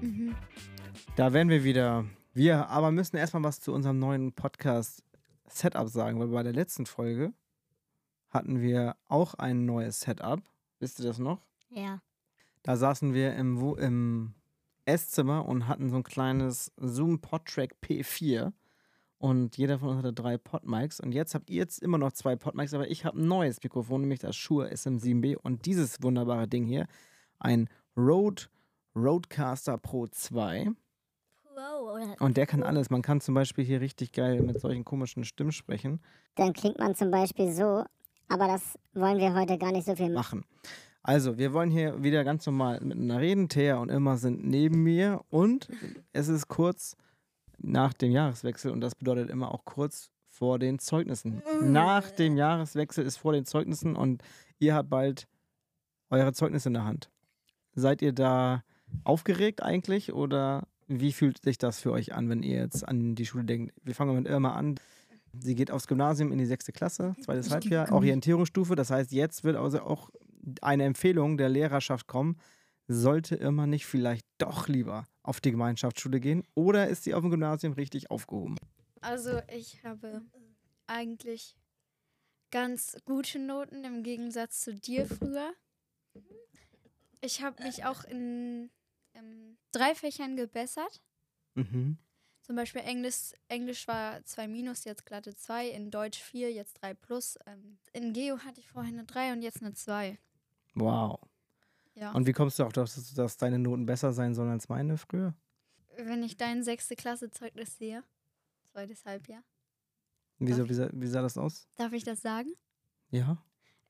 Mhm. Da werden wir wieder. Wir aber müssen erstmal was zu unserem neuen Podcast-Setup sagen, weil bei der letzten Folge hatten wir auch ein neues Setup. Wisst ihr das noch? Ja. Da saßen wir im, Wo- im Esszimmer und hatten so ein kleines Zoom Podtrack P4 und jeder von uns hatte drei Podmics und jetzt habt ihr jetzt immer noch zwei Podmics, aber ich habe ein neues Mikrofon, nämlich das Shure SM7B und dieses wunderbare Ding hier, ein Rode Rodecaster Pro 2 Wow, oder? und der kann alles. Man kann zum Beispiel hier richtig geil mit solchen komischen Stimmen sprechen. Dann klingt man zum Beispiel so, aber das wollen wir heute gar nicht so viel machen. machen. Also, wir wollen hier wieder ganz normal miteinander reden. Thea und Emma sind neben mir und es ist kurz nach dem Jahreswechsel und das bedeutet immer auch kurz vor den Zeugnissen. Nach dem Jahreswechsel ist vor den Zeugnissen und ihr habt bald eure Zeugnisse in der Hand. Seid ihr da aufgeregt eigentlich oder wie fühlt sich das für euch an, wenn ihr jetzt an die Schule denkt? Wir fangen mit Irma an. Sie geht aufs Gymnasium in die sechste Klasse, zweites Halbjahr, Orientierungsstufe. Das heißt, jetzt wird also auch eine Empfehlung der Lehrerschaft kommen. Sollte Irma nicht vielleicht doch lieber auf die Gemeinschaftsschule gehen oder ist sie auf dem Gymnasium richtig aufgehoben? Also ich habe eigentlich ganz gute Noten im Gegensatz zu dir früher. Ich habe mich auch in ähm, drei Fächern gebessert. Mhm. Zum Beispiel Englisch, Englisch war 2 minus, jetzt glatte 2. In Deutsch 4, jetzt 3 plus. Ähm, in Geo hatte ich vorher eine 3 und jetzt eine 2. Wow. Ja. Und wie kommst du auch darauf, dass, dass deine Noten besser sein sollen als meine früher? wenn ich dein sechste Klasse Zeugnis sehe, zweites Halbjahr, Wieso, wie, sah- wie sah das aus? darf ich das sagen? Ja.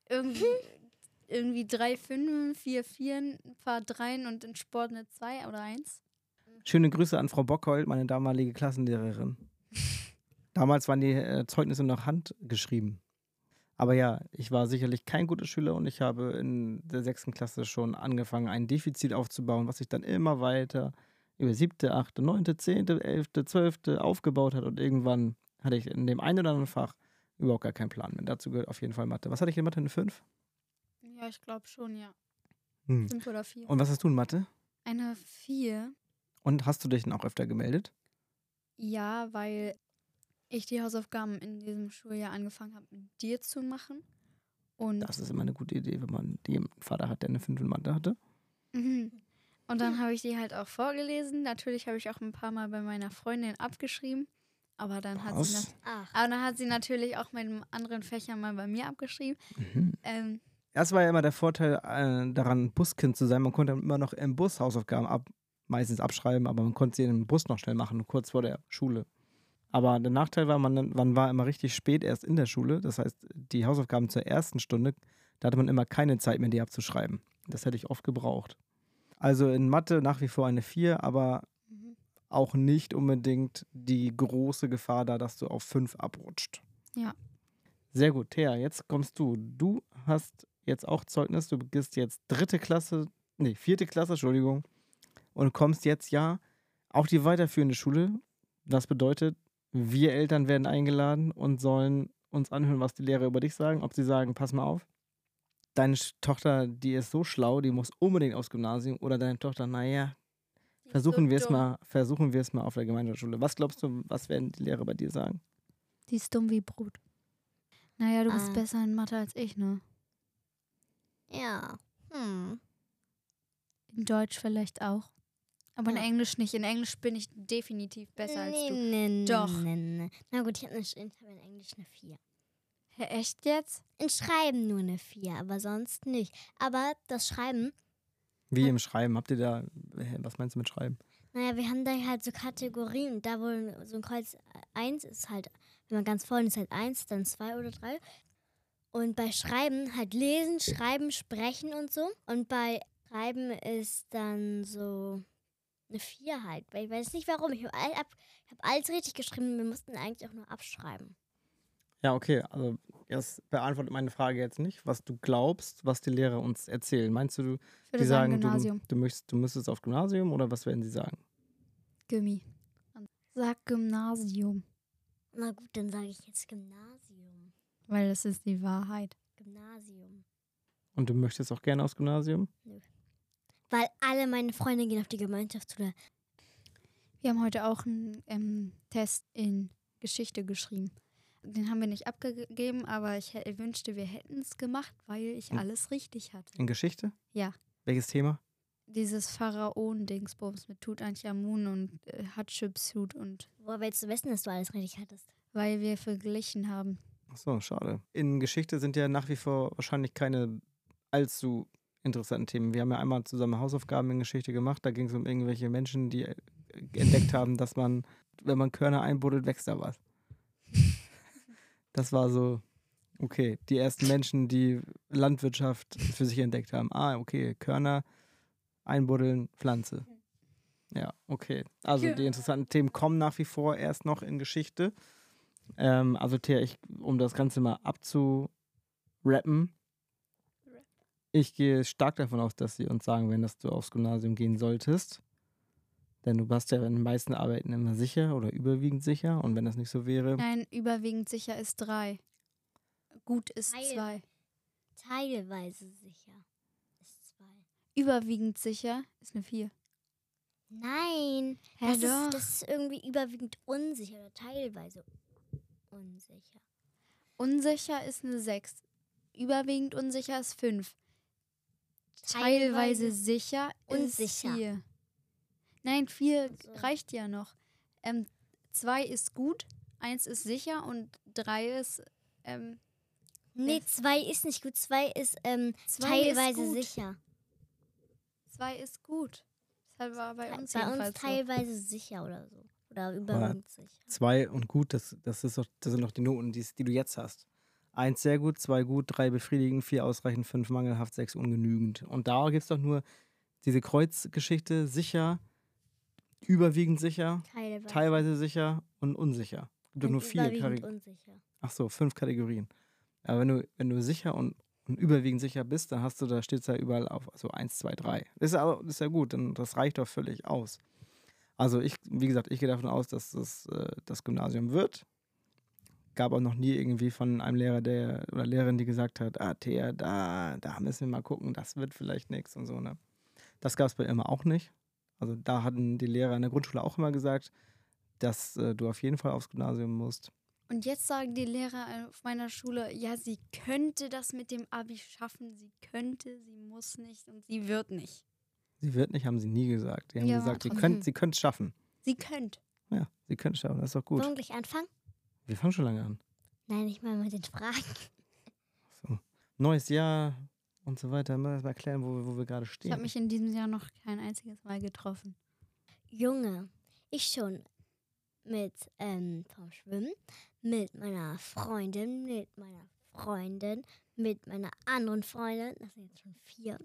Irgendwie, irgendwie drei Fünfen, vier Vieren, ein paar Dreien und in Sport eine Zwei oder Eins. Schöne Grüße an Frau Bockhold, meine damalige Klassenlehrerin. Damals waren die äh, Zeugnisse noch handgeschrieben. Aber ja, ich war sicherlich kein guter Schüler und ich habe in der sechsten Klasse schon angefangen, ein Defizit aufzubauen, was sich dann immer weiter über siebte, achte, neunte, zehnte, elfte, zwölfte aufgebaut hat und irgendwann hatte ich in dem einen oder anderen Fach überhaupt gar keinen Plan mehr. Dazu gehört auf jeden Fall Mathe. Was hatte ich in Mathe? Eine 5? Ich glaube schon, ja. Hm. Fünf oder vier. Und was hast du in Mathe? Eine Vier. Und hast du dich denn auch öfter gemeldet? Ja, weil ich die Hausaufgaben in diesem Schuljahr angefangen habe, mit dir zu machen. Und, Das ist immer eine gute Idee, wenn man jemanden Vater hat, der eine 5 in Mathe hatte. Mhm. und dann habe ich die halt auch vorgelesen. Natürlich habe ich auch ein paar Mal bei meiner Freundin abgeschrieben. Aber dann hat sie das Aber dann hat sie natürlich auch mit den anderen Fächern mal bei mir abgeschrieben. Mhm. Ähm, Das war ja immer der Vorteil äh, daran, Buskind zu sein. Man konnte immer noch im Bus Hausaufgaben ab, meistens abschreiben, aber man konnte sie im Bus noch schnell machen, kurz vor der Schule. Aber der Nachteil war, man, man war immer richtig spät erst in der Schule. Das heißt, die Hausaufgaben zur ersten Stunde, da hatte man immer keine Zeit mehr, die abzuschreiben. Das hätte ich oft gebraucht. Also in Mathe nach wie vor eine 4, aber auch nicht unbedingt die große Gefahr da, dass du auf 5 abrutscht. Ja. Sehr gut. Thea, jetzt kommst du. Du hast jetzt auch Zeugnis. Du bist jetzt dritte Klasse, nee, vierte Klasse, Entschuldigung. Und kommst jetzt ja auf die weiterführende Schule. Das bedeutet, wir Eltern werden eingeladen und sollen uns anhören, was die Lehrer über dich sagen. Ob sie sagen, pass mal auf, deine Tochter, die ist so schlau, die muss unbedingt aufs Gymnasium. Oder deine Tochter, naja, versuchen wir es mal, versuchen wir es mal auf der Gemeinschaftsschule. Was glaubst du, was werden die Lehrer bei dir sagen? Die ist dumm wie Brot. Naja, du bist Ah. besser in Mathe als ich, ne? Ja. Hm. In Deutsch vielleicht auch. Aber in Ja. Englisch nicht. In Englisch bin ich definitiv besser als nee, du. Nee, nee, Doch. Nee, nee. Na gut, ich habe hab in Englisch eine 4. Hä, echt jetzt? In Schreiben nur eine 4, aber sonst nicht. Aber das Schreiben, Wie im Schreiben? Habt ihr da, was meinst du mit Schreiben? naja, wir haben da halt so Kategorien. Da wo so ein Kreuz 1 ist halt, wenn man ganz vorne ist halt 1, dann 2 oder 3. Und bei Schreiben halt lesen, schreiben, sprechen und so. Und bei Schreiben ist dann so eine 4 halt. Weil ich weiß nicht warum. Ich habe all, hab alles richtig geschrieben. Wir mussten eigentlich auch nur abschreiben. Ja, okay. Also, das beantwortet meine Frage jetzt nicht, was du glaubst, was die Lehrer uns erzählen. Meinst du, Ich die sagen, sagen du, Gymnasium. du, möchtest, du müsstest auf Gymnasium oder was werden sie sagen? Gummi. Sag Gymnasium. Na gut, dann sage ich jetzt Gymnasium. Weil das ist die Wahrheit. Gymnasium. Und du möchtest auch gerne aufs Gymnasium? Nö. Weil alle meine Freunde gehen auf die Gemeinschaftsschule. Wir haben heute auch einen ähm, Test in Geschichte geschrieben. Den haben wir nicht abgegeben, aber ich wünschte, wir hätten es gemacht, weil ich alles richtig hatte. In Geschichte? Ja. Welches Thema? Dieses Pharaonen-Dingsbums mit Tutanchamun und äh, Hatschepsut und Woher willst du wissen, dass du alles richtig hattest? weil wir verglichen haben. Ach so, schade. In Geschichte sind ja nach wie vor wahrscheinlich keine allzu interessanten Themen. Wir haben ja einmal zusammen Hausaufgaben in Geschichte gemacht. Da ging es um irgendwelche Menschen, die äh, entdeckt haben, dass man, wenn man Körner einbuddelt, wächst da was. Das war so, okay, die ersten Menschen, die Landwirtschaft für sich entdeckt haben. Ah, okay, Körner einbuddeln, Pflanze. Ja, okay. Also die interessanten Themen kommen nach wie vor erst noch in Geschichte. Ähm, also Thea, ich, um das Ganze mal abzurappen, ich gehe stark davon aus, dass sie uns sagen werden, dass du aufs Gymnasium gehen solltest. Denn du warst ja in den meisten Arbeiten immer sicher oder überwiegend sicher. Und wenn das nicht so wäre, Nein, überwiegend sicher ist drei. Gut ist Teil. zwei. Teilweise sicher. Ist zwei. Überwiegend sicher ist eine vier. Nein, Hä, das, ist, das ist irgendwie überwiegend unsicher oder teilweise unsicher. Unsicher ist eine sechs. Überwiegend unsicher ist fünf. Teilweise sicher ist unsicher. vier. Nein, vier So. reicht ja noch. Ähm, zwei ist gut, eins ist sicher und drei ist ähm, Nee, Ja. zwei ist nicht gut. Zwei ist ähm, ist teilweise gut. sicher. zwei ist gut. Das war bei uns Bei uns jedenfalls so. teilweise sicher oder so. Oder überwiegend sicher. zwei und gut, das, das, ist doch, das sind doch die Noten, die, die du jetzt hast. Eins sehr gut, zwei gut, drei befriedigend, vier ausreichend, fünf mangelhaft, sechs ungenügend. Und da gibt es doch nur diese Kreuzgeschichte, sicher, überwiegend sicher, Teilweise. teilweise sicher und unsicher. Gibt doch nur vier Kategorien. Ach so, fünf Kategorien. Aber wenn du, wenn du sicher und, und überwiegend sicher bist, dann hast du, da steht es ja überall auf, also eins, zwei, drei. Das ist ja, das ist ja gut, dann das reicht doch völlig aus. Also ich, wie gesagt, ich gehe davon aus, dass das äh, das Gymnasium wird. Gab auch noch nie irgendwie von einem Lehrer, der oder Lehrerin, die gesagt hat, ah, Thea, da, da müssen wir mal gucken, das wird vielleicht nichts und so, ne? Das gab es bei Irma auch nicht. Also da hatten die Lehrer in der Grundschule auch immer gesagt, dass äh, du auf jeden Fall aufs Gymnasium musst. Und jetzt sagen die Lehrer auf meiner Schule, ja, sie könnte das mit dem Abi schaffen, sie könnte, sie muss nicht und sie wird nicht. Sie wird nicht, haben sie nie gesagt. Sie haben Ja, gesagt, sie könnt sie es schaffen. Sie könnte. Ja, sie können es schaffen, das ist doch gut. Wollen wir gleich anfangen? Wir fangen schon lange an. Nein, ich meine mit den Fragen. So. Neues Jahr und so weiter. Mal mal erklären, wo, wir- wo wir gerade Ich habe stehen. mich in diesem Jahr noch kein einziges Mal getroffen. Junge, ich schon mit ähm, vom Schwimmen, mit meiner Freundin, mit meiner Freundin, mit meiner anderen Freundin. Das sind jetzt schon vier.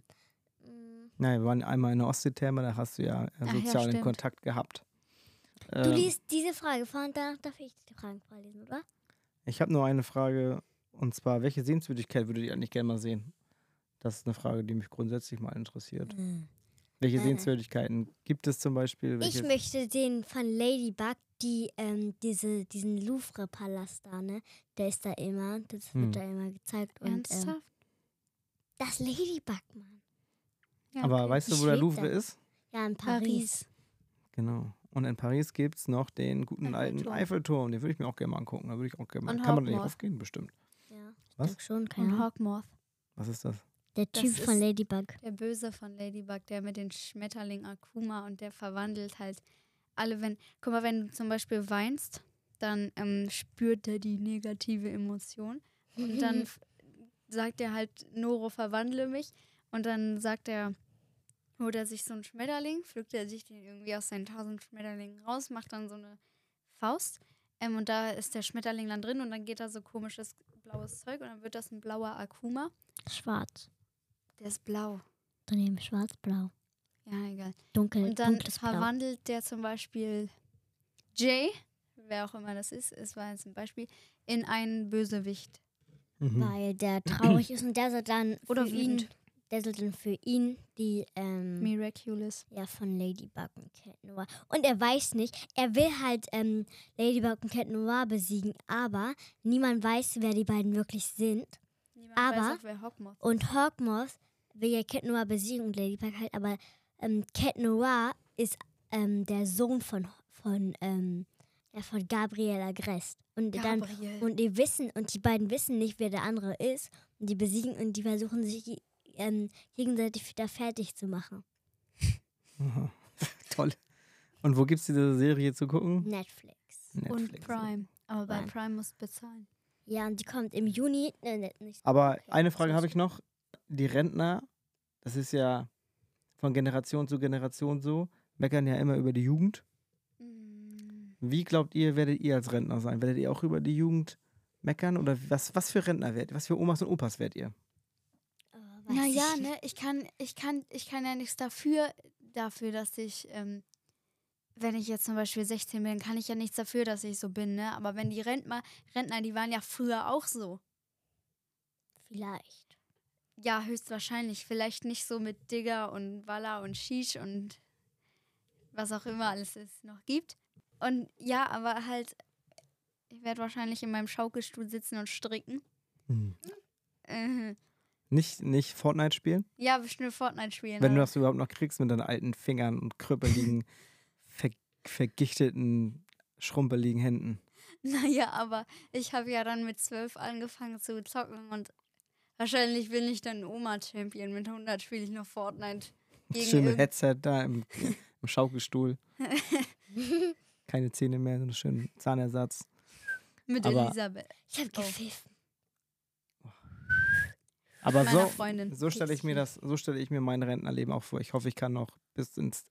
Mm, Nein, wir waren einmal in der Ostsee-Therme, da hast du ja äh, Ach ja, sozialen stimmt. Kontakt gehabt. Du Ähm, liest diese Frage vor und danach darf ich die Fragen vorlesen, oder? ich habe nur eine Frage und zwar, welche Sehenswürdigkeit würdet ihr eigentlich gerne mal sehen? Das ist eine Frage, die mich grundsätzlich mal interessiert. Welche Äh. Sehenswürdigkeiten gibt es zum Beispiel? Welche Ich möchte den von Ladybug, die, ähm, diese, diesen Louvre-Palast da, ne? Der ist da immer, das Hm. wird da immer gezeigt. Und ähm, Ernsthaft? das Ladybug, Mann. Ja, Aber okay. weißt du, wo der Louvre da. ist? Ja, in Paris. Genau. Und in Paris gibt es noch den guten alten Eiffelturm. Eiffelturm. Den würde ich mir auch gerne mal angucken. Da würde ich auch gerne mal. Und Kann man da nicht aufgehen? Bestimmt. Ja, Was? schon, keine Und Ahnung. Hawkmoth. Was ist das? Der Das Typ von ist- Ladybug. Der Böse von Ladybug, der mit den Schmetterling Akuma und der verwandelt halt alle, wenn, guck mal, wenn du zum Beispiel weinst, dann ähm, spürt er die negative Emotion und dann sagt er halt, Noro, verwandle mich und dann sagt er, holt er sich so einen Schmetterling, pflückt er sich den irgendwie aus seinen tausend Schmetterlingen raus, macht dann so eine Faust ähm, und da ist der Schmetterling dann drin und dann geht da so komisches blaues Zeug und dann wird das ein blauer Akuma. Schwarz. Der ist blau. Daneben schwarz-blau. Ja, egal. Dunkel, Und dann dunkles Blau. verwandelt der zum Beispiel Jay, wer auch immer das ist, es war jetzt ein Beispiel, in einen Bösewicht. Mhm. Weil der traurig ist und der soll dann Oder wütend. Der soll dann für ihn die ähm, Miraculous. ja, von Ladybug und Cat Noir. Und er weiß nicht, er will halt ähm, Ladybug und Cat Noir besiegen, aber niemand weiß, wer die beiden wirklich sind. Niemand Aber- weiß auch, wer Hawkmoth Und Hawkmoth will ja Cat Noir besiegen und Ladybug halt, aber ähm, Cat Noir ist ähm, der Sohn von, von, ähm, ja, von Gabriel Agrest. Und dann Gabriel. und die wissen und die beiden wissen nicht, wer der andere ist. Und die besiegen und die versuchen sich ähm, gegenseitig wieder fertig zu machen. Aha. Toll. Und wo gibt es diese Serie zu gucken? Netflix. und Netflix. Prime. Aber bei Prime. Prime musst du bezahlen. Ja, und die kommt im Juni. Äh, ne, nicht Aber okay, eine Frage habe ich noch. Die Rentner, das ist ja von Generation zu Generation so, meckern ja immer über die Jugend. Mm. Wie glaubt ihr, werdet ihr als Rentner sein? Werdet ihr auch über die Jugend meckern? Oder was, was für Rentner werdet ihr? Was für Omas und Opas werdet ihr? Weiß Naja, ich ne, ich kann, ich kann, ich kann ja nichts dafür, dafür, dass ich, ähm, wenn ich jetzt zum Beispiel 16 bin, kann ich ja nichts dafür, dass ich so bin, ne? Aber wenn die Rentner, Rentner, die waren ja früher auch so. Vielleicht. Ja, höchstwahrscheinlich. Vielleicht nicht so mit Digger und Walla und Shish und was auch immer alles es noch gibt. Und ja, aber halt, ich werde wahrscheinlich in meinem Schaukelstuhl sitzen und stricken. Äh, Nicht, nicht Fortnite spielen? ja, bestimmt Fortnite spielen. Wenn du aber- das überhaupt noch kriegst mit deinen alten Fingern und krüppeligen, ver vergichteten, schrumpeligen Händen. Naja, aber ich habe ja dann mit zwölf angefangen zu zocken und wahrscheinlich bin ich dann Oma-Champion. Mit 100 spiele ich noch Fortnite. Gegen Schön mit irgend- Headset da im, im Schaukelstuhl. Keine Zähne mehr, so einen schönen Zahnersatz. mit aber- Elisabeth, Ich habe Oh. gepfiffen. Aber so, Freundin. so stelle ich mir das, so stelle ich mir mein Rentnerleben auch vor. Ich hoffe, ich kann noch bis ins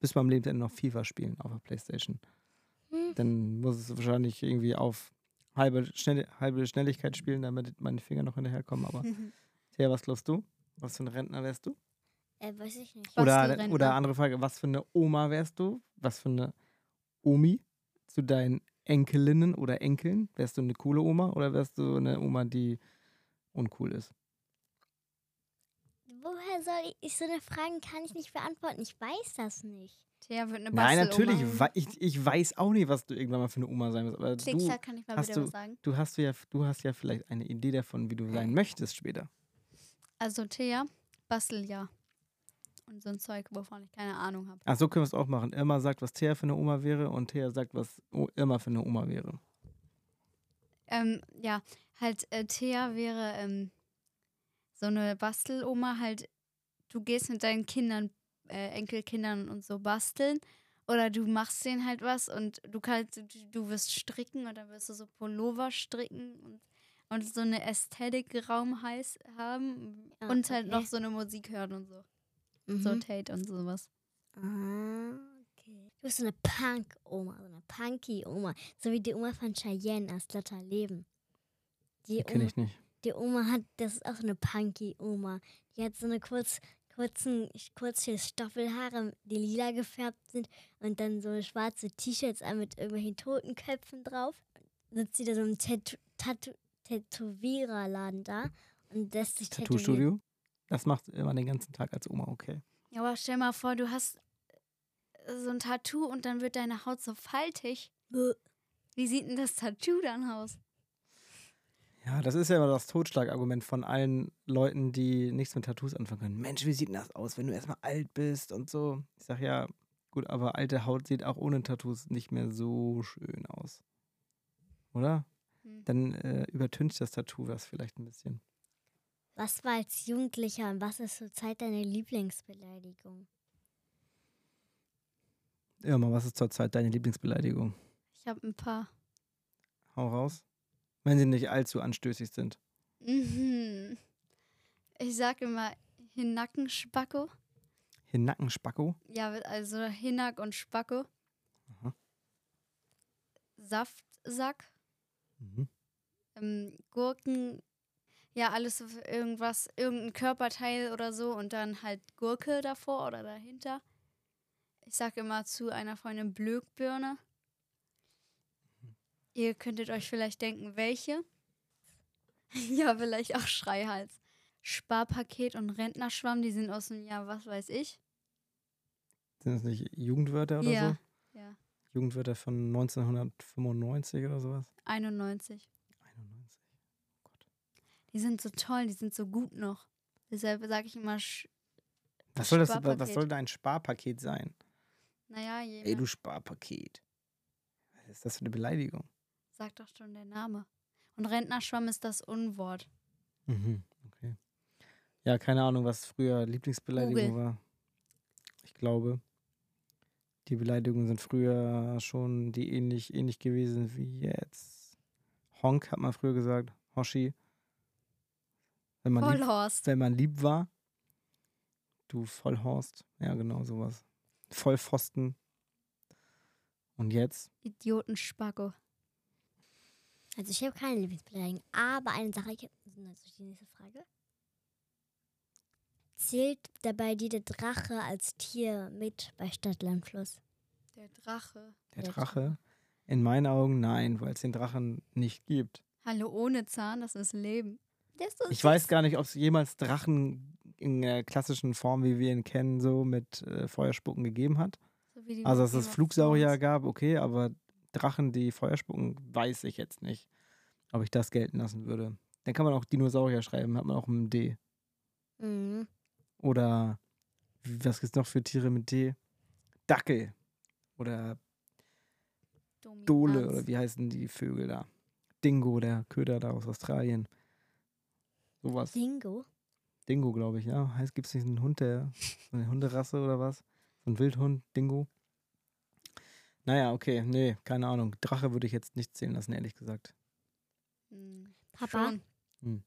bis beim Lebensende noch FIFA spielen auf der Playstation. Hm. Dann muss es wahrscheinlich irgendwie auf halbe, Schnell, halbe Schnelligkeit spielen, damit meine Finger noch hinterherkommen. Aber Thea, was glaubst du? Was für ein Rentner wärst du? Äh, weiß ich nicht. Oder, oder andere Frage, was für eine Oma wärst du? Was für eine Omi zu deinen Enkelinnen oder Enkeln? Wärst du eine coole Oma oder wärst du eine Oma, die uncool ist? Woher soll ich, so eine Frage kann ich nicht beantworten. Ich weiß das nicht. Thea wird eine Nein, natürlich. Ich, ich weiß auch nicht, was du irgendwann mal für eine Oma sein wirst. Aber du, kann ich mal hast bitte du- was sagen. du, hast ja, du hast ja vielleicht eine Idee davon, wie du sein möchtest später. Also Thea, Basteljahr. Und so ein Zeug, wovon ich keine Ahnung habe. Ach, so können wir es auch machen. Irma sagt, was Thea für eine Oma wäre und Thea sagt, was Irma für eine Oma wäre. Ähm, ja, halt, äh, Thea wäre ähm, so eine Basteloma, halt, du gehst mit deinen Kindern, äh, Enkelkindern und so basteln. Oder du machst denen halt was und du kannst, du, du wirst stricken oder wirst du so Pullover stricken und, und so eine Ästhetik-Raum heiß haben Ah, und halt okay. noch so eine Musik hören und so. So Mhm. Tate und sowas. Ah, okay. Du bist so eine Punk-Oma, so eine Punky-Oma. So wie die Oma von Cheyenne aus Lotter Leben. Die, Oma, ich nicht. die Oma hat, das ist auch so eine Punky-Oma. Die hat so eine kurz, kurzen, kurze Stoffelhaare, die lila gefärbt sind und dann so schwarze T-Shirts an mit irgendwelchen Totenköpfen drauf. Sitzt sie da so im Tätow- Tattoo- Tätowiererladen da und lässt sich tätowieren. Tattoo-Studio? Das macht immer den ganzen Tag als Oma, okay. Ja, aber stell mal vor, du hast äh, so ein Tattoo und dann wird deine Haut so faltig. Bäh. Wie sieht denn das Tattoo dann aus? Ja, das ist ja immer das Totschlagargument von allen Leuten, die nichts mit Tattoos anfangen können. Mensch, wie sieht denn das aus, wenn du erstmal alt bist und so? Ich sag ja, gut, aber alte Haut sieht auch ohne Tattoos nicht mehr so schön aus. Oder? Hm. Dann äh, übertüncht das Tattoo das vielleicht ein bisschen. Was war als Jugendlicher und was ist zurzeit deine Lieblingsbeleidigung? Irma, was ist zurzeit deine Lieblingsbeleidigung? Ich habe ein paar. Hau raus. Wenn sie nicht allzu anstößig sind. Mhm. Ich sag immer Hinnacken-Spacko. Hinnacken-Spacko? Ja, also Hinnack und Spacko. Aha. Saftsack. Mhm. Ähm, Gurken. Ja, alles irgendwas, irgendein Körperteil oder so und dann halt Gurke davor oder dahinter. Ich sag immer zu einer Freundin Blökbirne. Ihr könntet euch vielleicht denken, welche. ja, vielleicht auch Schreihals. Sparpaket und Rentnerschwamm, die sind aus dem Jahr, was weiß ich. Sind das nicht Jugendwörter oder ja, so? ja. Jugendwörter von 1995 oder sowas? 91. 91. Die sind so toll, die sind so gut noch. Deshalb sage ich immer, Sch Was soll, das, was soll dein Sparpaket sein? Naja, je Ey, du Sparpaket. Was ist das für eine Beleidigung? Sagt doch schon der Name. Und Rentnerschwamm ist das Unwort. Mhm, okay. Ja, keine Ahnung, was früher Lieblingsbeleidigung Google. war. Ich glaube, die Beleidigungen sind früher schon die ähnlich, ähnlich gewesen wie jetzt. Honk hat man früher gesagt. Hoshi. Wenn man, lieb, Vollhorst. wenn man lieb war. Du Vollhorst. Ja, genau, sowas. Vollpfosten. Und jetzt? Idiotenspacko. Also ich habe keine Lieblingsbeleidigung, aber eine Sache, ich habe also die nächste Frage. Zählt dabei dir der Drache als Tier mit bei Stadtlandfluss? Der Drache. Der Drache? In meinen Augen nein, weil es den Drachen nicht gibt. Hallo ohne Zahn, das ist Leben. Der ist Ich weiß gar nicht, ob es jemals Drachen in der klassischen Form, wie wir ihn kennen, so mit äh, Feuerspucken gegeben hat. So wie die Also, dass es Flugsaurier gab, okay, aber Drachen, die Feuer spucken, weiß ich jetzt nicht, ob ich das gelten lassen würde. Dann kann man auch Dinosaurier schreiben, hat man auch einem D. Mhm. Oder was gibt es noch für Tiere mit D? Dackel. Oder Dole, Dominanz. oder wie heißen die Vögel da? Dingo, der Köder da aus Australien. Sowas. Dingo? Dingo, glaube ich, ja. Heißt, gibt es nicht einen Hund, der, so eine Hunderasse oder was? So ein Wildhund, Dingo. Naja, okay, nee, keine Ahnung. Drache würde ich jetzt nicht zählen lassen, ehrlich gesagt. Hm, Papa? schon.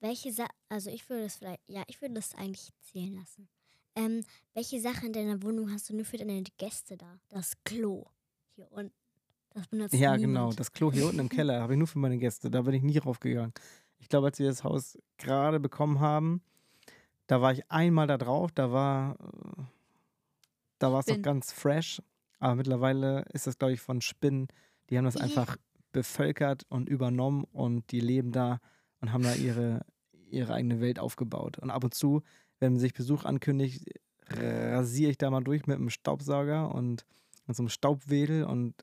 Welche Sa also ich würde das vielleicht, ja, ich würde das eigentlich zählen lassen. Ähm, welche Sache in deiner Wohnung hast du nur für deine Gäste da? Das Klo. Hier unten. Das benutzt Ja, niemand. genau. Das Klo hier unten im Keller habe ich nur für meine Gäste. Da bin ich nie raufgegangen. Ich glaube, als wir das Haus gerade bekommen haben, da war ich einmal da drauf. Da war, äh, da war es noch ganz fresh. Aber mittlerweile ist das, glaube ich, von Spinnen. Die haben das einfach bevölkert und übernommen und die leben da und haben da ihre, ihre eigene Welt aufgebaut. Und ab und zu, wenn sich Besuch ankündigt, rasiere ich da mal durch mit einem Staubsauger und mit so einem Staubwedel und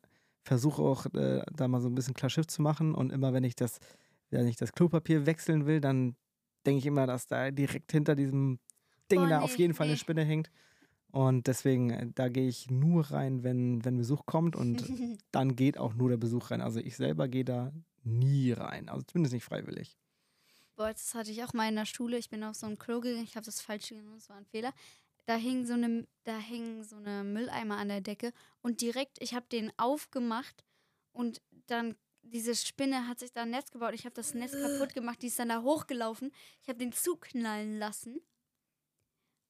versuche auch äh, da mal so ein bisschen klar Schiff zu machen. Und immer wenn ich das, wenn ich das Klopapier wechseln will, dann denke ich immer, dass da direkt hinter diesem Ding Oh, da auf nee, jeden Fall eine. Spinne hängt. Und deswegen, äh, da gehe ich nur rein, wenn, wenn Besuch kommt und dann geht auch nur der Besuch rein. Also ich selber gehe da nie rein. Also zumindest nicht freiwillig. Boah, das hatte ich auch mal in der Schule. Ich bin auf so ein Klo gegangen. Ich habe das falsch genommen. Das war ein Fehler. Da hing so eine, da hängen so eine Mülleimer an der Decke und direkt, ich habe den aufgemacht und dann diese Spinne hat sich da ein Netz gebaut. Ich habe das Netz kaputt gemacht. Die ist dann da hochgelaufen. Ich habe den zuknallen lassen.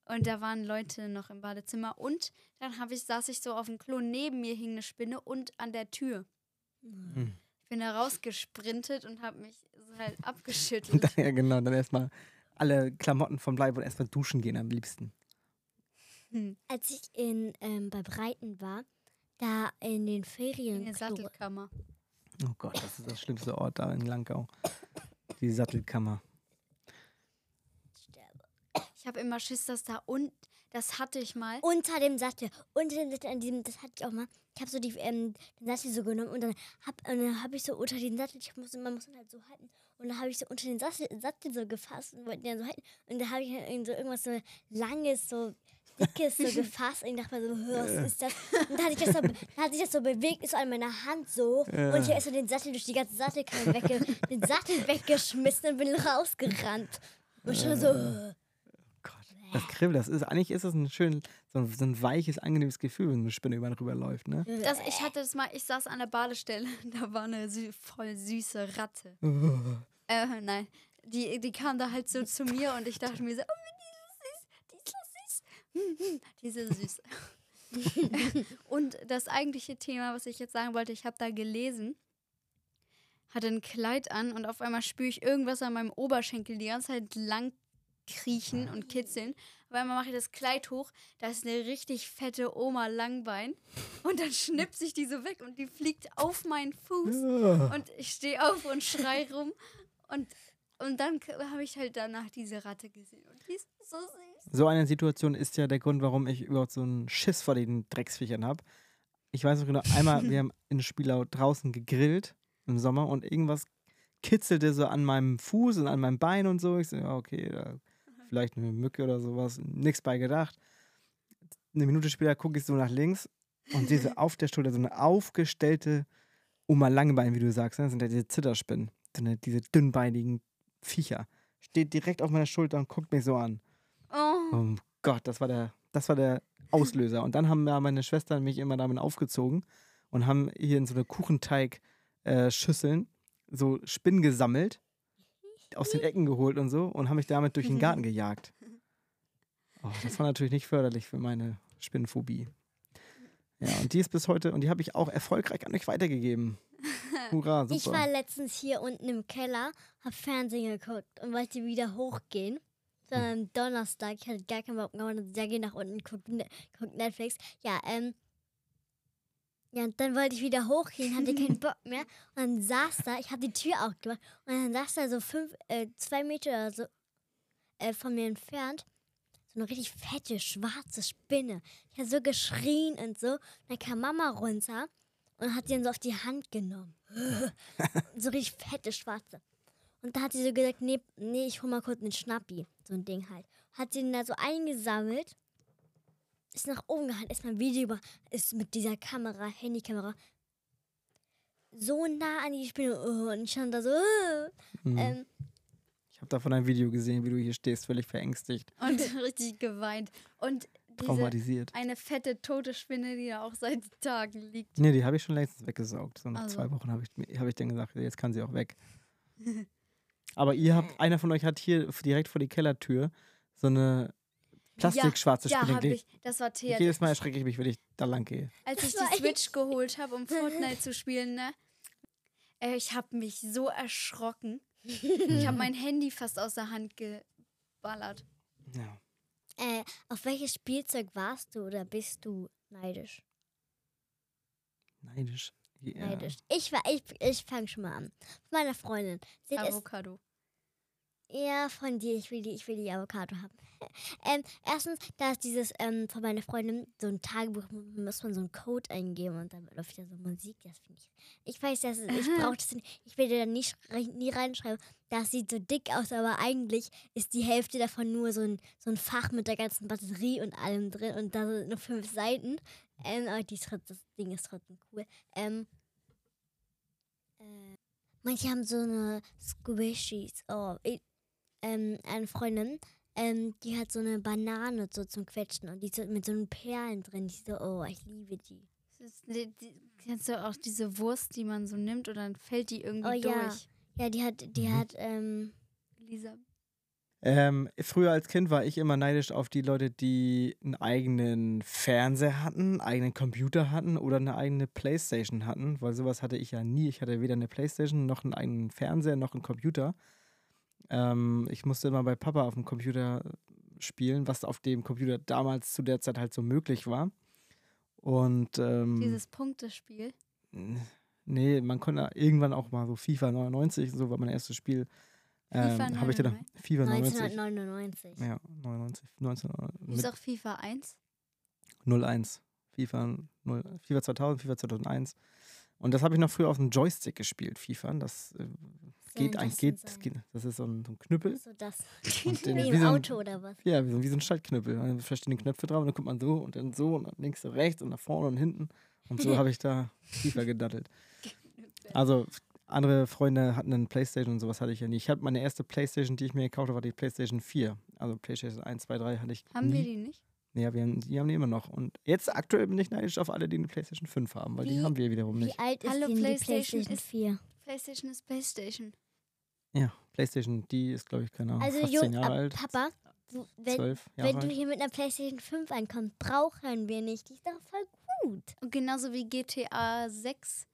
Und da waren Leute noch im Badezimmer. Und dann habe ich, saß ich so auf dem Klo. Neben mir hing eine Spinne und an der Tür. Hm. Ich bin da rausgesprintet und habe mich so halt abgeschüttelt. ja, genau. Dann erstmal alle Klamotten vom Leib und erstmal duschen gehen am liebsten. Hm. Als ich in, ähm, bei Breiten war, da in den Ferien. In der Sattelkammer. Oh Gott, das ist das schlimmste Ort da in Langau. Die Sattelkammer. Ich habe immer Schiss, dass da und das hatte ich mal. Unter dem Sattel. Unter dem Sattel, an diesem, das hatte ich auch mal. Ich habe so die, ähm, den Sattel so genommen und dann habe dann hab ich so unter den Sattel, ich muss, man muss ihn halt so halten. Und dann habe ich so unter den Sattel, Sattel so gefasst und wollte den so halten. Und dann habe ich halt irgend so irgendwas so langes, so dickes so gefasst. Und ich dachte mir so, "Hör, was ist das? Und dann hatte ich das so, dann hat sich das so bewegt, ist so an meiner Hand so. Und ich habe so den Sattel durch die ganze Sattelkammer wegge den Sattel weggeschmissen und bin rausgerannt. Und schon so, das kribbelt. Das ist, eigentlich ist es ein schön, so ein, so ein weiches, angenehmes Gefühl, wenn eine Spinne über einen rüberläuft, ne? Das, ich hatte das mal, ich saß an der Badestelle, da war eine sü voll süße Ratte. Äh, nein. Die, die kam da halt so zu mir und ich dachte mir so, oh, die ist so süß, die ist so süß. Die ist so süß. und das eigentliche Thema, was ich jetzt sagen wollte, ich habe da gelesen, hatte ein Kleid an und auf einmal spüre ich irgendwas an meinem Oberschenkel die ganze Zeit lang kriechen und kitzeln. Einmal mache ich das Kleid hoch, da ist eine richtig fette Oma Langbein und dann schnippt sich die so weg und die fliegt auf meinen Fuß und ich stehe auf und schrei rum und, und dann habe ich halt danach diese Ratte gesehen und die ist so süß. So eine Situation ist ja der Grund, warum ich überhaupt so einen Schiss vor den Drecksviechern habe. Ich weiß noch genau, einmal, wir haben in Spielau draußen gegrillt im Sommer und irgendwas kitzelte so an meinem Fuß und an meinem Bein und so. Ich so, ja, okay, da vielleicht eine Mücke oder sowas. Nichts bei gedacht. Eine Minute später gucke ich so nach links und diese auf der Schulter so eine aufgestellte Oma Langebein, wie du sagst, ne? das sind ja diese Zitterspinnen, eine, diese dünnbeinigen Viecher. Steht direkt auf meiner Schulter und guckt mich so an. Oh. Oh Gott, das war der, das war der Auslöser. Und dann haben ja meine Schwester und mich immer damit aufgezogen und haben hier in so eine Kuchenteig-Schüsseln so Spinnen gesammelt, aus den Ecken geholt und so und haben mich damit durch den Garten gejagt. Oh, das war natürlich nicht förderlich für meine Spinnenphobie. Ja, und die ist bis heute, und die habe ich auch erfolgreich an euch weitergegeben. Hurra, super. Ich war letztens hier unten im Keller, hab Fernsehen geguckt und wollte wieder hochgehen. So am Donnerstag, ich hatte gar keinen Bock mehr und der geht nach unten, guckt, ne guckt Netflix. Ja, ähm. Ja, und dann wollte ich wieder hochgehen, hatte keinen Bock mehr. Und dann saß da, ich habe die Tür auch gemacht, und dann saß da so fünf, äh, zwei Meter oder so äh, von mir entfernt, so eine richtig fette, schwarze Spinne. Ich habe so geschrien und so. Und dann kam Mama runter und hat den so auf die Hand genommen. so richtig fette, schwarze. Und da hat sie so gesagt, nee, nee, ich hol mal kurz einen Schnappi. So ein Ding halt. Hat sie den da so eingesammelt, ist nach oben gehalten, ist mein Video über, ist mit dieser Kamera, Handykamera, so nah an die Spinne. Oh, und ich stand da so. Mhm. ähm, ich habe davon ein Video gesehen, wie du hier stehst, völlig verängstigt, Und richtig geweint. Und diese traumatisiert. eine fette tote Spinne, die da auch seit Tagen liegt. Nee, die habe ich schon längst weggesaugt. So nach Also. zwei Wochen habe ich, hab ich dann gesagt, jetzt kann sie auch weg. Aber ihr habt, einer von euch hat hier direkt vor die Kellertür so eine plastikschwarze Ja, Spinne. hab die- ich. Das war Thea. Jedes Mal erschrecke ich mich, wenn ich da lang gehe. Als ich die Switch geholt habe, um Fortnite zu spielen, ne? Äh, ich habe mich so erschrocken. Ich habe mein Handy fast aus der Hand geballert. Ja. äh, auf welches Spielzeug warst du oder bist du neidisch? Neidisch. Ja. Neidisch. Ich war, ich, ich fange schon mal an. Von meiner Freundin. Sie Avocado. Ja, von dir. Ich will die, ich will die Avocado haben. ähm, erstens, da ist dieses ähm, von meiner Freundin so ein Tagebuch, mu- muss man so einen Code eingeben und dann läuft ja so Musik. Das finde ich. Ich weiß, dass es- ich brauche das nicht. Ich will da nie, nie reinschreiben. Das sieht so dick aus, aber eigentlich ist die Hälfte davon nur so ein, so ein Fach mit der ganzen Batterie und allem drin und da sind nur fünf Seiten. Ähm, aber die, ist das Ding ist trotzdem cool. Ähm, äh, manche haben so eine Squishies. Oh, ich, ähm, eine Freundin, ähm, die hat so eine Banane so zum Quetschen und die ist so mit so einen Perlen drin. Die so, oh, ich liebe die. Das ist, die, die, kennst du auch diese Wurst, die man so nimmt und dann fällt die irgendwie Oh ja. durch? Ja, die hat, die Mhm. hat, ähm, Lisa. Ähm, früher als Kind war ich immer neidisch auf die Leute, die einen eigenen Fernseher hatten, einen eigenen Computer hatten oder eine eigene Playstation hatten, weil sowas hatte ich ja nie. Ich hatte weder eine Playstation noch einen eigenen Fernseher noch einen Computer. Ähm, ich musste immer bei Papa auf dem Computer spielen, was auf dem Computer damals zu der Zeit halt so möglich war. Und ähm, Dieses Punktespiel. nee, man konnte irgendwann auch mal so FIFA 99, so war mein erstes Spiel. FIFA Ähm, Habe ich dann 99? FIFA 99. 1999. Ja, 99, 19, Ist auch FIFA 1? 01. FIFA, 0, FIFA 2000, FIFA 2001. Und das habe ich noch früher auf dem Joystick gespielt, FIFA. Das äh, geht denn geht, das geht, das ist so ein, so ein Knüppel. So das. Und den, Wie wie im so ein, Auto oder was? Ja, wie so, wie so ein Schaltknüppel. Da sind verschiedene Knöpfe drauf und dann guckt man so und dann so und dann links und rechts und nach vorne und hinten. Und so habe ich da FIFA gedattelt. Also andere Freunde hatten einen Playstation und sowas hatte ich ja nie. Ich habe meine erste Playstation, die ich mir gekauft habe, war die Playstation 4. Also Playstation 1, 2, 3 hatte ich Haben nie. wir die nicht? Ja, wir haben, die haben die immer noch. Und jetzt aktuell bin ich neidisch auf alle, die eine PlayStation 5 haben, weil die Wie- haben wir wiederum Wie nicht. alt ist Hallo, die PlayStation PlayStation ist- 4? PlayStation ist PlayStation. Ja, PlayStation, die ist, glaube ich, keine Ahnung, Also, fast Jung, 10 Jahre alt. Papa, du, wenn, 12 Jahre wenn du hier mit einer PlayStation 5 ankommst, brauchen wir nicht. Die ist doch voll gut. Und genauso wie GTA 6.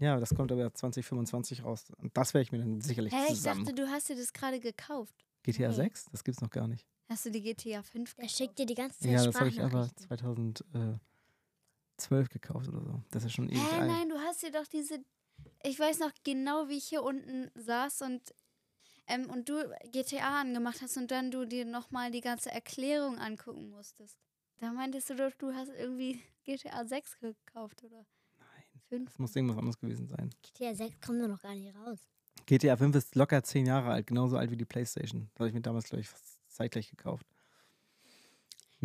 Ja, das kommt aber 2025 raus. Und das werde ich mir dann sicherlich Hä, ich zusammen. dachte, du hast dir das gerade gekauft. GTA Nee. 6? Das gibt's noch gar nicht. Hast du die GTA 5 Der schickt dir die ganze Zeit Ja, das habe ich aber Sprachnachrichten. 2012 gekauft oder so. Das ist schon ewig Hä, alt. nein, du hast dir doch diese. Ich weiß noch genau, wie ich hier unten saß und, ähm, und du GTA angemacht hast und dann du dir nochmal die ganze Erklärung angucken musstest. Da meintest du doch, du hast irgendwie GTA 6 gekauft, oder? Nein, 5? das muss irgendwas anderes gewesen sein. GTA 6 kommt nur noch gar nicht raus. GTA 5 ist locker 10 Jahre alt, genauso alt wie die Playstation. Da habe ich mir damals, glaube ich, zeitgleich gekauft.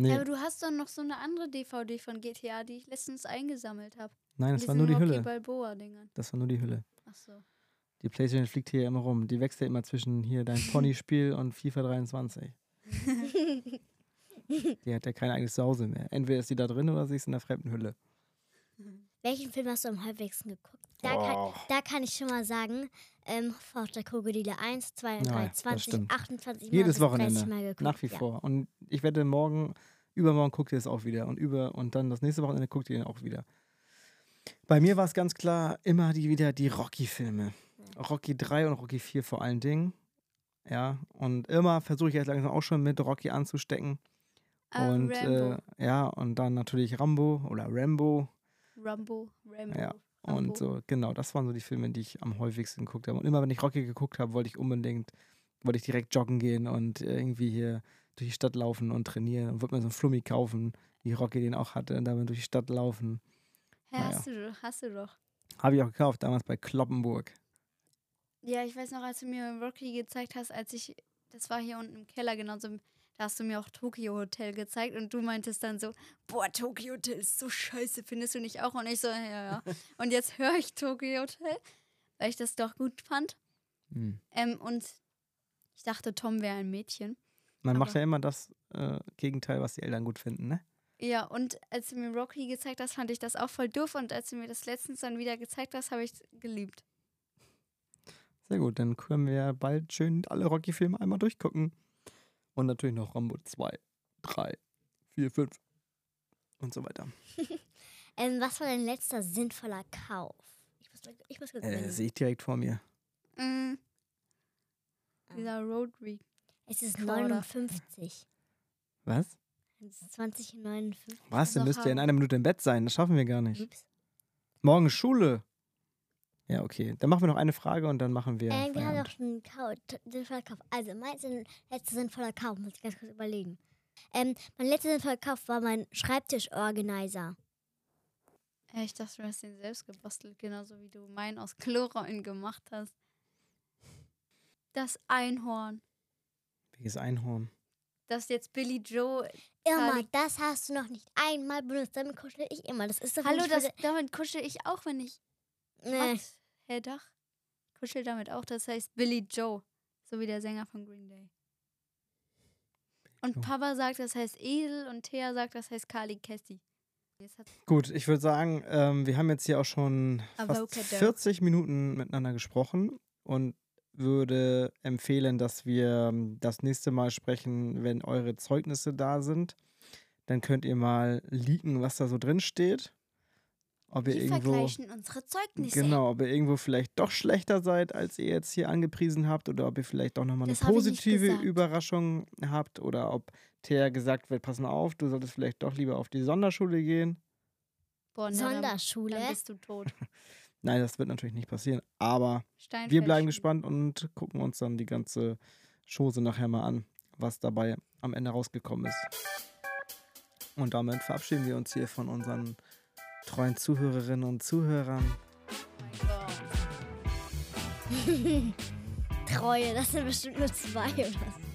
Ja, Nee, aber du hast doch noch so eine andere DVD von GTA, die ich letztens eingesammelt habe. nein, das war nur die Hülle. Balboa-Dingern. Das war nur die Hülle. Ach so. Die Playstation fliegt hier immer rum. Die wechselt immer zwischen hier dein Pony-Spiel und FIFA 23. Die hat ja kein eigenes Zuhause mehr. Entweder ist die da drin oder sie ist in der fremden Hülle. Welchen Film hast du am häufigsten geguckt? Da, Oh. kann, da kann ich schon mal sagen, ähm, Fort der Krokodile 1, 2 und Ja, 3, das 20, stimmt. 28 Mal Jedes bis 30 Wochenende. Mal geguckt. Nach wie ja. vor. Und ich wette, morgen, übermorgen guckt ihr es auch wieder. Und über und dann das nächste Wochenende guckt ihr ihn auch wieder. Bei mir war es ganz klar immer die, wieder die Rocky-Filme. Rocky 3 und Rocky 4 vor allen Dingen. Ja, und immer versuche ich jetzt langsam auch schon mit Rocky anzustecken. Ah, und. Äh, ja, und dann natürlich Rambo oder Rambo. Rambo. Rambo. Ja, Und so, genau, das waren so die Filme, die ich am häufigsten geguckt habe. Und immer wenn ich Rocky geguckt habe, wollte ich unbedingt, wollte ich direkt joggen gehen und irgendwie hier durch die Stadt laufen und trainieren und wollte mir so einen Flummi kaufen, wie Rocky den auch hatte, und damit durch die Stadt laufen. Hä, naja. hast, du, hast du doch. Habe ich auch gekauft, damals bei Kloppenburg. Ja, ich weiß noch, als du mir Rocky gezeigt hast, als ich, das war hier unten im Keller, genauso, da hast du mir auch Tokyo Hotel gezeigt und du meintest dann so, boah, Tokyo Hotel ist so scheiße, findest du nicht auch? Und ich so, ja, ja. und jetzt höre ich Tokyo Hotel, weil ich das doch gut fand. Hm. Ähm, und ich dachte, Tom wäre ein Mädchen. Man macht ja immer das äh, Gegenteil, was die Eltern gut finden, ne? Ja, und als du mir Rocky gezeigt hast, fand ich das auch voll doof. Und als du mir das letztens dann wieder gezeigt hast, habe ich geliebt. Sehr gut, dann können wir bald schön alle Rocky-Filme einmal durchgucken. Und natürlich noch Rambo 2, 3, 4, 5 und so weiter. Ähm, was war dein letzter sinnvoller Kauf? Ich muss, ich muss Äh, sehe ich direkt vor mir. Mm, Ah. dieser Road Week. Es ist Quarter. 59. Was? Es ist 2059. Was? Dann noch müsst ihr in einer Minute im Bett sein. Das schaffen wir gar nicht. Ups. Morgen Schule. Ja, okay. Dann machen wir noch eine Frage und dann machen wir. Ähm, wir haben doch schon Kau sinnvoller Kauf. Also, mein sinn- letzter sinnvoller Kauf, muss ich ganz kurz überlegen. Ähm, mein letzter sinnvoller Kauf war mein Schreibtischorganizer. Ja, ich dachte, du hast den selbst gebastelt, genauso wie du meinen aus Chlorollen gemacht hast. Das Einhorn. Welches Einhorn? Das jetzt Billy Joe. Irma, das hast du noch nicht einmal benutzt. Damit kuschel ich immer. Das ist doch Hallo, das, damit kuschel ich auch, wenn ich. Nee. Was? Herr Dach? Kuschel damit auch. Das heißt Billy Joe. So wie der Sänger von Green Day. Und Joe. Papa sagt, das heißt Edel und Thea sagt, das heißt Kali Cassie. Gut, ich würde sagen, ähm, wir haben jetzt hier auch schon fast Avocado. 40 Minuten miteinander gesprochen und würde empfehlen, dass wir ähm, das nächste Mal sprechen, wenn eure Zeugnisse da sind. Dann könnt ihr mal leaken, was da so drin steht. Ob ihr wir irgendwo. vergleichen unsere Zeugnisse. Genau, ob ihr irgendwo vielleicht doch schlechter seid, als ihr jetzt hier angepriesen habt, oder ob ihr vielleicht doch nochmal eine positive. Überraschung habt, oder ob Thea gesagt wird, pass mal auf, du solltest vielleicht doch lieber auf die Sonderschule gehen. Boah, ne, Sonderschule. dann bist du tot. Nein, das wird natürlich nicht passieren, aber wir bleiben gespannt und gucken uns dann die ganze Chose nachher mal an, was dabei am Ende rausgekommen ist. Und damit verabschieden wir uns hier von unseren treuen Zuhörerinnen und Zuhörern. Oh. Treue, das sind bestimmt nur zwei oder so.